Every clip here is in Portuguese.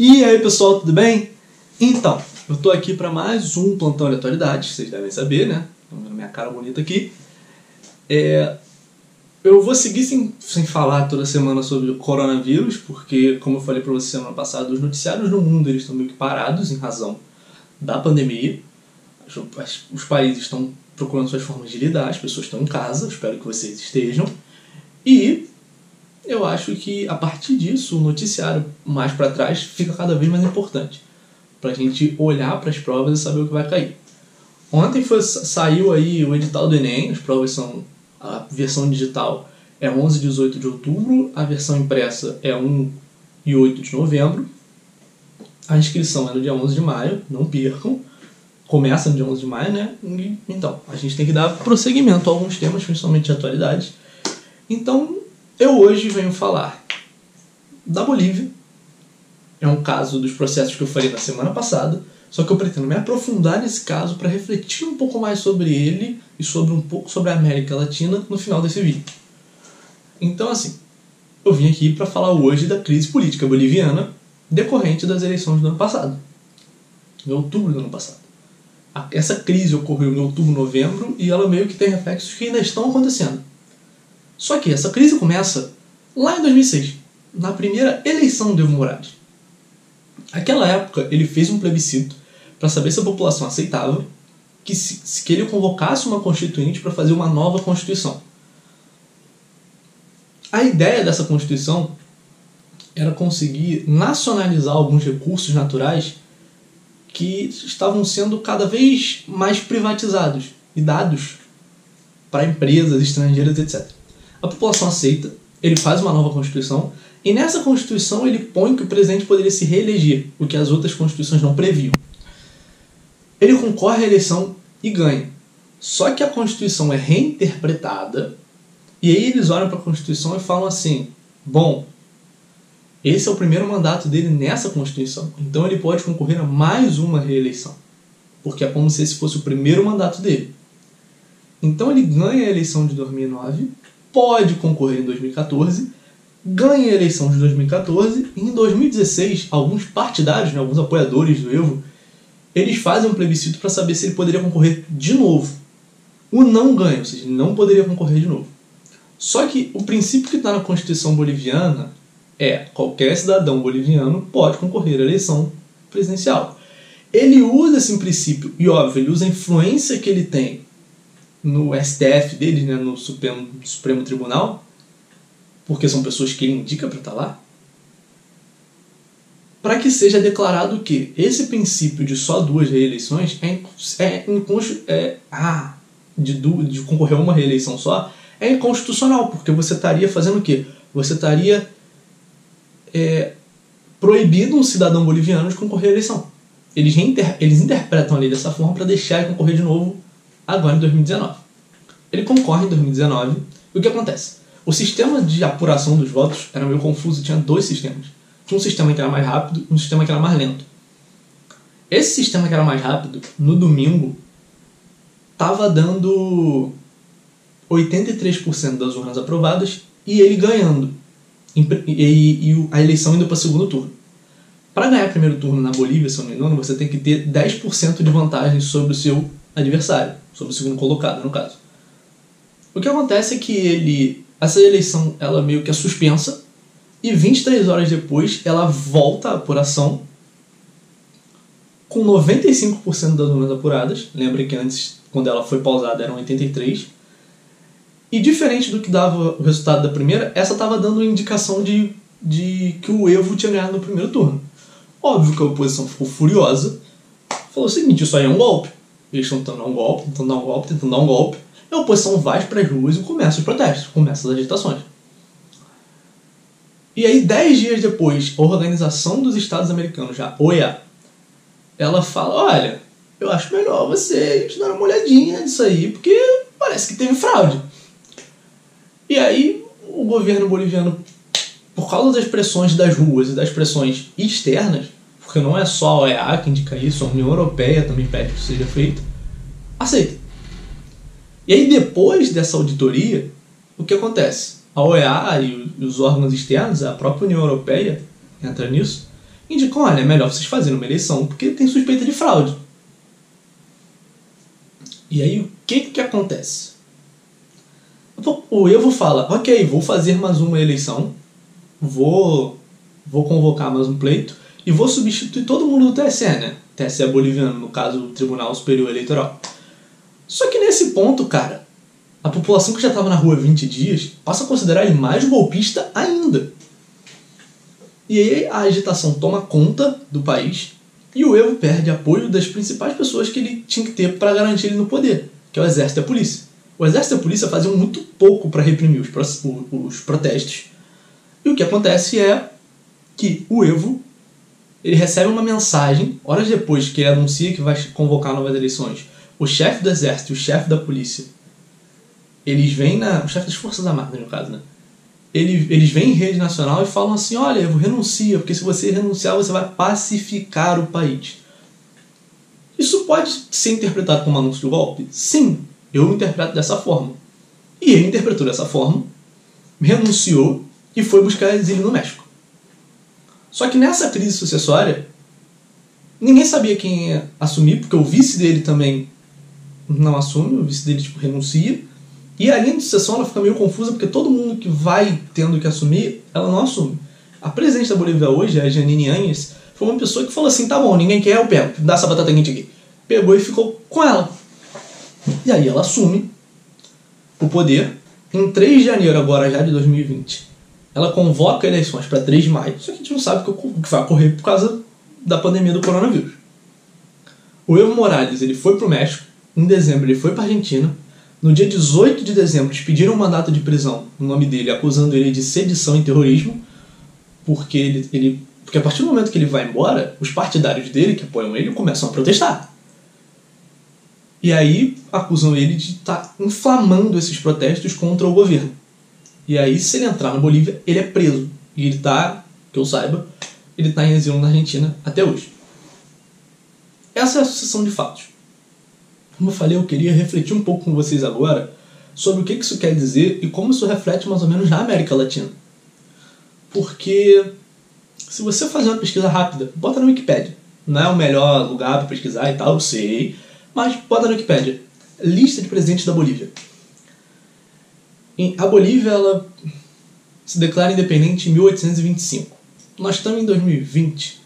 E aí pessoal, tudo bem? Então, eu tô aqui para mais um plantão de atualidade, vocês devem saber, né? Estão vendo minha cara bonita aqui. É, eu vou seguir sem, sem falar toda semana sobre o coronavírus, porque, como eu falei para vocês semana passada, os noticiários no mundo eles estão meio que parados em razão da pandemia. Os, países estão procurando suas formas de lidar, as pessoas estão em casa, espero que vocês estejam. E acho que a partir disso o noticiário mais para trás fica cada vez mais importante para a gente olhar para as provas e saber o que vai cair. Ontem foi, saiu aí o edital do Enem, as provas são a versão digital é 11 e 18 de outubro, a versão impressa é 1 e 8 de novembro. A inscrição é no dia 11 de maio, não percam. Começa no dia 11 de maio, né? Então, a gente tem que dar prosseguimento a alguns temas, principalmente de atualidade. Então, eu hoje venho falar da Bolívia. É um caso dos processos que eu falei na semana passada, só que eu pretendo me aprofundar nesse caso para refletir um pouco mais sobre ele e sobre um pouco sobre a América Latina no final desse vídeo. Então, assim, eu vim aqui para falar hoje da crise política boliviana decorrente das eleições do ano passado, em outubro do ano passado. Essa crise ocorreu em outubro, novembro e ela meio que tem reflexos que ainda estão acontecendo. Só que essa crise começa lá em 2006, na primeira eleição do Evo Morales. Naquela época, ele fez um plebiscito para saber se a população aceitava que, se, que ele convocasse uma constituinte para fazer uma nova constituição. A ideia dessa constituição era conseguir nacionalizar alguns recursos naturais que estavam sendo cada vez mais privatizados e dados para empresas estrangeiras, etc. A população aceita, ele faz uma nova Constituição, e nessa Constituição ele põe que o presidente poderia se reeleger, o que as outras Constituições não previam. Ele concorre à eleição e ganha. Só que a Constituição é reinterpretada, e aí eles olham para a Constituição e falam assim: bom, esse é o primeiro mandato dele nessa Constituição, então ele pode concorrer a mais uma reeleição, porque é como se esse fosse o primeiro mandato dele. Então ele ganha a eleição de 2009 pode concorrer em 2014, ganha a eleição de 2014 e em 2016 alguns partidários, né, alguns apoiadores do Evo, eles fazem um plebiscito para saber se ele poderia concorrer de novo. O não ganha, ou seja, ele não poderia concorrer de novo. Só que o princípio que está na Constituição boliviana é qualquer cidadão boliviano pode concorrer à eleição presidencial. Ele usa esse princípio, e óbvio, ele usa a influência que ele tem no STF deles, né, no Supremo, Supremo Tribunal, porque são pessoas que ele indica para estar tá lá, para que seja declarado que esse princípio de só duas reeleições é, é, é ah, de, de concorrer a uma reeleição só é inconstitucional, porque você estaria fazendo o quê? Você estaria é, proibindo um cidadão boliviano de concorrer à eleição. Eles, reinter, eles interpretam a lei dessa forma para deixar ele concorrer de novo agora em 2019. Ele concorre em 2019 e o que acontece? O sistema de apuração dos votos era meio confuso, tinha dois sistemas. Tinha um sistema que era mais rápido e um sistema que era mais lento. Esse sistema que era mais rápido, no domingo, estava dando 83% das urnas aprovadas e ele ganhando. E, e, e a eleição indo para o segundo turno. Para ganhar primeiro turno na Bolívia, se eu não me engano, você tem que ter 10% de vantagem sobre o seu adversário, sobre o segundo colocado, no caso. O que acontece é que ele. Essa eleição ela meio que é suspensa e 23 horas depois ela volta à apuração com 95% das urnas apuradas. Lembrem que antes, quando ela foi pausada, eram 83%. E diferente do que dava o resultado da primeira, essa estava dando indicação de, de que o Evo tinha ganhado no primeiro turno. Óbvio que a oposição ficou furiosa. Falou o seguinte: isso aí é um golpe. Eles estão tentando dar um golpe, tentando dar um golpe, tentando dar um golpe. E a oposição vai para as ruas e começa os protestos, começa as agitações. E aí, dez dias depois, a Organização dos Estados Americanos, a OEA, ela fala: olha, eu acho melhor vocês darem uma olhadinha nisso aí, porque parece que teve fraude. E aí, o governo boliviano, por causa das pressões das ruas e das pressões externas, porque não é só a OEA que indica isso, a União Europeia também pede que seja feito, aceita. E aí, depois dessa auditoria, o que acontece? A OEA e os órgãos externos, a própria União Europeia entra nisso, indicam: olha, é melhor vocês fazerem uma eleição porque tem suspeita de fraude. E aí o que que acontece? O Evo fala: ok, vou fazer mais uma eleição, vou, vou convocar mais um pleito e vou substituir todo mundo do TSE, né? TSE boliviano, no caso, o Tribunal Superior Eleitoral. Só que nesse ponto, cara, a população que já estava na rua 20 dias passa a considerar ele mais golpista ainda. E aí a agitação toma conta do país e o Evo perde apoio das principais pessoas que ele tinha que ter para garantir ele no poder, que é o exército e a polícia. O exército e a polícia faziam muito pouco para reprimir os, os protestos. E o que acontece é que o Evo ele recebe uma mensagem, horas depois que ele anuncia que vai convocar novas eleições. O chefe do exército e o chefe da polícia, eles vêm na. O chefe das Forças Armadas, no caso, né? Eles, eles vêm em rede nacional e falam assim: olha, Evo, renuncia, porque se você renunciar, você vai pacificar o país. Isso pode ser interpretado como anúncio de golpe? Sim, eu interpreto dessa forma. E ele interpretou dessa forma, renunciou e foi buscar exílio no México. Só que nessa crise sucessória, ninguém sabia quem ia assumir, porque o vice dele também não assume, o vice dele tipo, renuncia. E a linha de sucessão ela fica meio confusa, porque todo mundo que vai tendo que assumir, ela não assume. A presidente da Bolívia hoje, a Janine Anhes, foi uma pessoa que falou assim: tá bom, ninguém quer, eu pego, dá essa batata quente aqui. Pegou e ficou com ela. E aí ela assume o poder em 3 de janeiro agora já de 2020 ela convoca eleições para 3 de maio, só que a gente não sabe o que vai ocorrer por causa da pandemia do coronavírus. O Evo Morales ele foi para o México, em dezembro ele foi para a Argentina, no dia 18 de dezembro eles pediram um mandato de prisão no nome dele, acusando ele de sedição e terrorismo, porque ele, ele porque a partir do momento que ele vai embora, os partidários dele que apoiam ele começam a protestar. E aí acusam ele de estar tá inflamando esses protestos contra o governo. E aí, se ele entrar na Bolívia, ele é preso. E ele tá, que eu saiba, ele tá em exílio na Argentina até hoje. Essa é a sucessão de fatos. Como eu falei, eu queria refletir um pouco com vocês agora sobre o que isso quer dizer e como isso reflete mais ou menos na América Latina. Porque se você fazer uma pesquisa rápida, bota na Wikipedia. Não é o melhor lugar para pesquisar e tal, eu sei, mas bota na Wikipedia. Lista de presidentes da Bolívia. A Bolívia ela se declara independente em 1825. Nós estamos em 2020,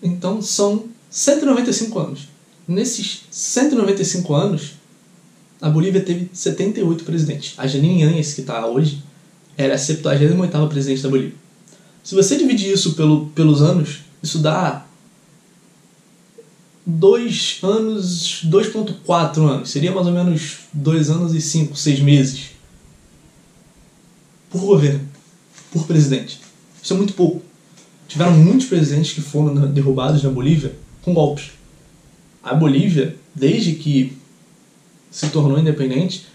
então são 195 anos. Nesses 195 anos, a Bolívia teve 78 presidentes. A Janine Áñez, que está hoje, era a 78 presidente da Bolívia. Se você dividir isso pelo, pelos anos, isso dá 2 anos, 2.4 anos. Seria mais ou menos 2 anos e 5, 6 meses por governo, por presidente. Isso é muito pouco. Tiveram muitos presidentes que foram derrubados na Bolívia com golpes. A Bolívia, desde que se tornou independente,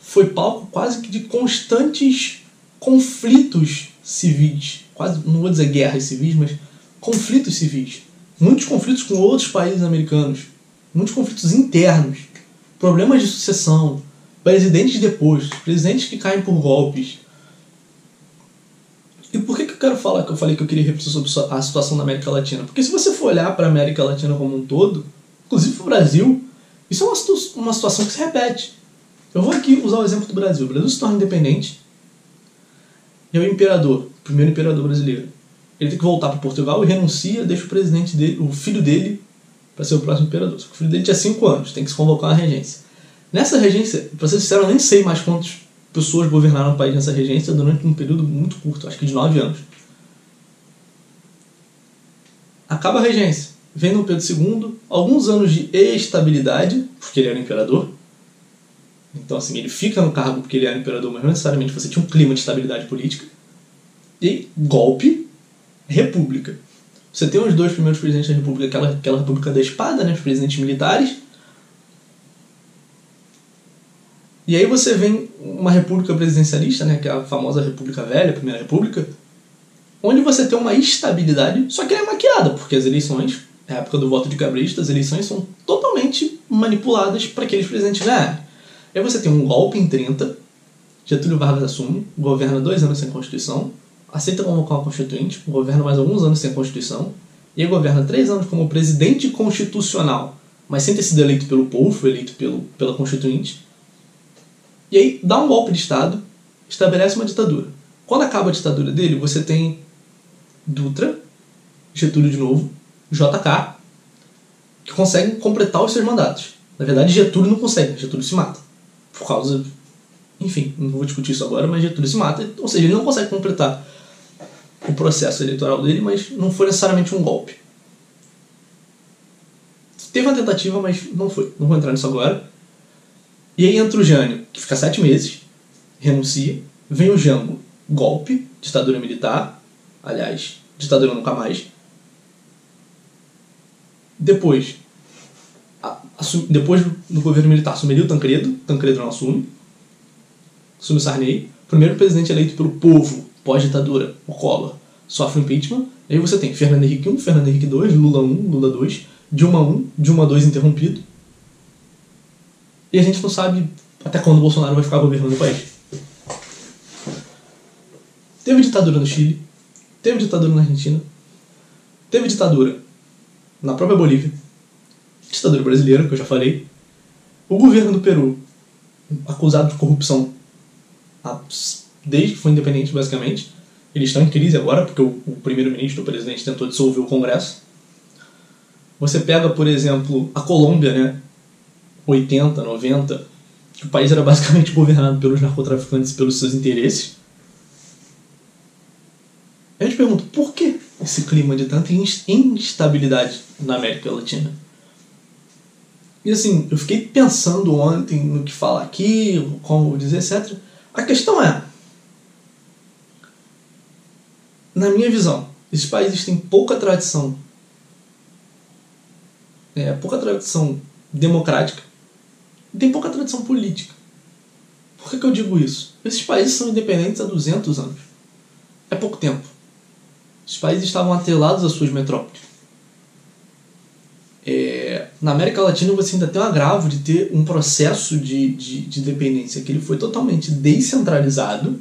foi palco quase que de constantes conflitos civis. Quase, não vou dizer guerras civis, mas conflitos civis. Muitos conflitos com outros países americanos. Muitos conflitos internos. Problemas de sucessão. Presidentes depostos. Presidentes que caem por golpes e por que, que eu quero falar que eu falei que eu queria refletir sobre a situação da América Latina? Porque se você for olhar para a América Latina como um todo, inclusive para o Brasil, isso é uma, uma situação que se repete. Eu vou aqui usar o exemplo do Brasil. O Brasil se torna independente e é o imperador, o primeiro imperador brasileiro. Ele tem que voltar para Portugal e renuncia, deixa o presidente dele, o filho dele, para ser o próximo imperador. O filho dele tinha 5 anos, tem que se convocar uma regência. Nessa regência, para ser sincero, eu nem sei mais quantos pessoas governaram o país nessa regência durante um período muito curto, acho que de nove anos. Acaba a regência. Vem no Pedro II, alguns anos de estabilidade, porque ele era imperador. Então, assim, ele fica no cargo porque ele era imperador, mas não necessariamente você tinha um clima de estabilidade política. E golpe, república. Você tem os dois primeiros presidentes da república, aquela, aquela república da espada, né, os presidentes militares, E aí você vem uma república presidencialista, né, que é a famosa República Velha, Primeira República, onde você tem uma estabilidade, só que é maquiada, porque as eleições, na época do voto de cabrista, as eleições são totalmente manipuladas para aqueles presidentes ganharem. Aí você tem um golpe em 30, Getúlio Vargas assume, governa dois anos sem Constituição, aceita convocar uma Constituinte, governa mais alguns anos sem Constituição, e governa três anos como presidente constitucional, mas sem ter sido eleito pelo povo, eleito pelo, pela Constituinte. E aí dá um golpe de Estado, estabelece uma ditadura. Quando acaba a ditadura dele, você tem Dutra, Getúlio de novo, JK, que conseguem completar os seus mandatos. Na verdade, Getúlio não consegue, Getúlio se mata. Por causa. Enfim, não vou discutir isso agora, mas Getúlio se mata, ou seja, ele não consegue completar o processo eleitoral dele, mas não foi necessariamente um golpe. Teve uma tentativa, mas não foi. Não vou entrar nisso agora. E aí entra o Jânio, que fica sete meses, renuncia. Vem o Jango, golpe, ditadura militar. Aliás, ditadura nunca mais. Depois, depois do governo militar, assumiria o Tancredo. Tancredo não assume. Assume Sarney. Primeiro presidente eleito pelo povo, pós-ditadura, o Collor, sofre impeachment. Aí você tem Fernando Henrique I, Fernando Henrique II, Lula I, Lula II, Dilma I, Dilma II interrompido. E a gente não sabe até quando o Bolsonaro vai ficar governando o país. Teve ditadura no Chile, teve ditadura na Argentina, teve ditadura na própria Bolívia, ditadura brasileira, que eu já falei, o governo do Peru, acusado de corrupção desde que foi independente, basicamente. Eles estão em crise agora, porque o, primeiro-ministro, o presidente, tentou dissolver o Congresso. Você pega, por exemplo, a Colômbia, né? 80, 90, que o país era basicamente governado pelos narcotraficantes e pelos seus interesses. A gente pergunta, por que esse clima de tanta instabilidade na América Latina? E assim, eu fiquei pensando ontem no que falar aqui, como dizer, etc. A questão é, na minha visão, esses países têm pouca tradição, é, pouca tradição democrática tem pouca tradição política. Por que, que eu digo isso? Esses países são independentes há 200 anos. É pouco tempo. Esses países estavam atrelados às suas metrópoles. É, na América Latina você ainda tem um agravo de ter um processo de, de, de dependência que ele foi totalmente descentralizado.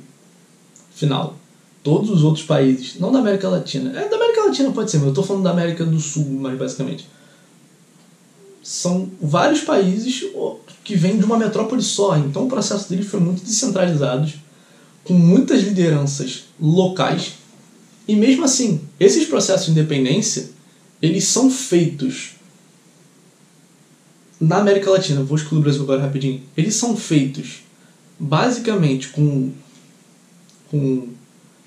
Final. Todos os outros países, não da América Latina, é da América Latina pode ser, mas eu estou falando da América do Sul, mais basicamente. São vários países que vêm de uma metrópole só, então o processo deles foi muito descentralizado, com muitas lideranças locais. E mesmo assim, esses processos de independência, eles são feitos na América Latina, vou excluir o Brasil agora rapidinho, eles são feitos basicamente com, com,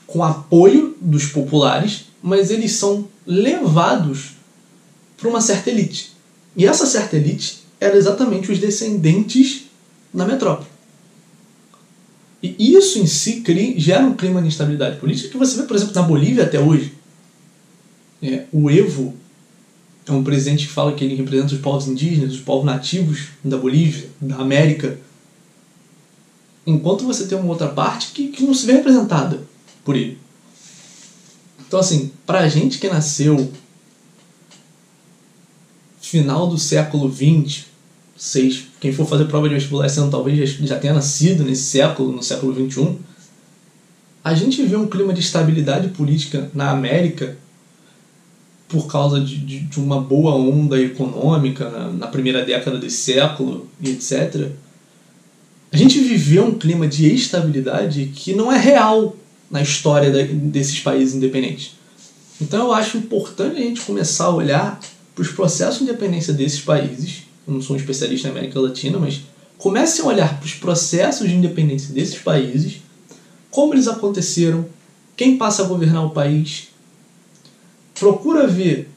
com apoio dos populares, mas eles são levados para uma certa elite. E essa certa elite era exatamente os descendentes da metrópole. E isso em si cria, gera um clima de instabilidade política que você vê, por exemplo, na Bolívia até hoje. É, o Evo é um presidente que fala que ele representa os povos indígenas, os povos nativos da Bolívia, da América. Enquanto você tem uma outra parte que, que não se vê representada por ele. Então, assim, pra gente que nasceu final do século XX, seis, quem for fazer prova de vestibular esse ano talvez já, já tenha nascido nesse século, no século XXI, a gente vê um clima de estabilidade política na América por causa de, de, de uma boa onda econômica na, na, primeira década desse século e etc., a gente viveu um clima de estabilidade que não é real na história da, desses países independentes. Então eu acho importante a gente começar a olhar para os processos de independência desses países. Eu não sou um especialista na América Latina, mas comecem a olhar para os processos de independência desses países, como eles aconteceram, quem passa a governar o país, procura ver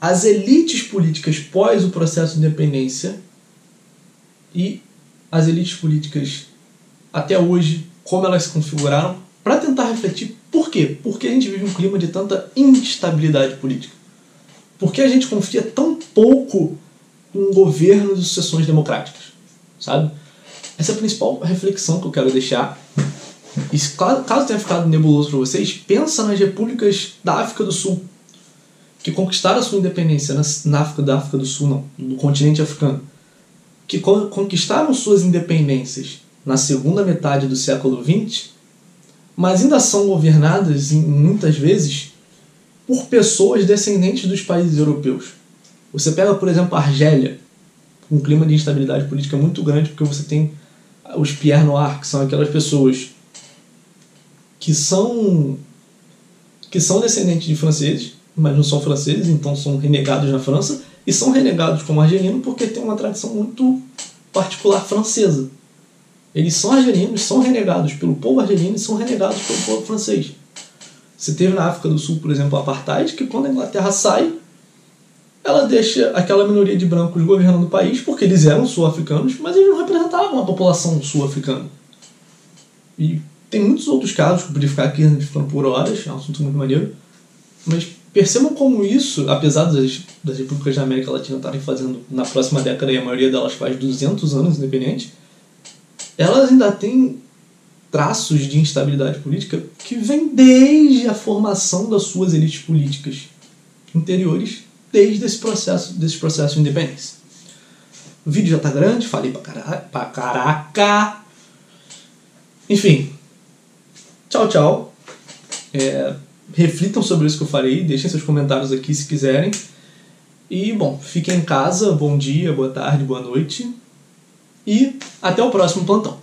as elites políticas pós o processo de independência e as elites políticas até hoje, como elas se configuraram, para tentar refletir por quê? Porque a gente vive um clima de tanta instabilidade política. Por que a gente confia tão pouco um governo de sucessões democráticas? Sabe? Essa é a principal reflexão que eu quero deixar. E caso tenha ficado nebuloso para vocês, pensa nas repúblicas da África do Sul que conquistaram a sua independência na, África da África do Sul, não, no continente africano, que conquistaram suas independências na segunda metade do século XX, mas ainda são governadas em, muitas vezes por pessoas descendentes dos países europeus. Você pega, por exemplo, a Argélia, um clima de instabilidade política muito grande, porque você tem os Pierre Noir, que são aquelas pessoas que são que são descendentes de franceses, mas não são franceses, então são renegados na França, e são renegados como argelino porque tem uma tradição muito particular francesa. Eles são argelinos, são renegados pelo povo argelino e são renegados pelo povo francês. Você teve na África do Sul, por exemplo, o apartheid, que quando a Inglaterra sai, ela deixa aquela minoria de brancos governando o país, porque eles eram sul-africanos, mas eles não representavam a população sul-africana. E tem muitos outros casos que eu ficar aqui falando por horas, é um assunto muito maneiro. Mas percebam como isso, apesar das, das repúblicas da América Latina estarem fazendo na próxima década, e a maioria delas faz 200 anos independente, elas ainda têm traços de instabilidade política que vem desde a formação das suas elites políticas interiores desde esse processo, desse processo de independência. O vídeo já está grande, falei pra, cara, pra caraca. Enfim, tchau, tchau. É, reflitam sobre isso que eu falei, deixem seus comentários aqui se quiserem. E, bom, fiquem em casa, bom dia, boa tarde, boa noite. E até o próximo plantão.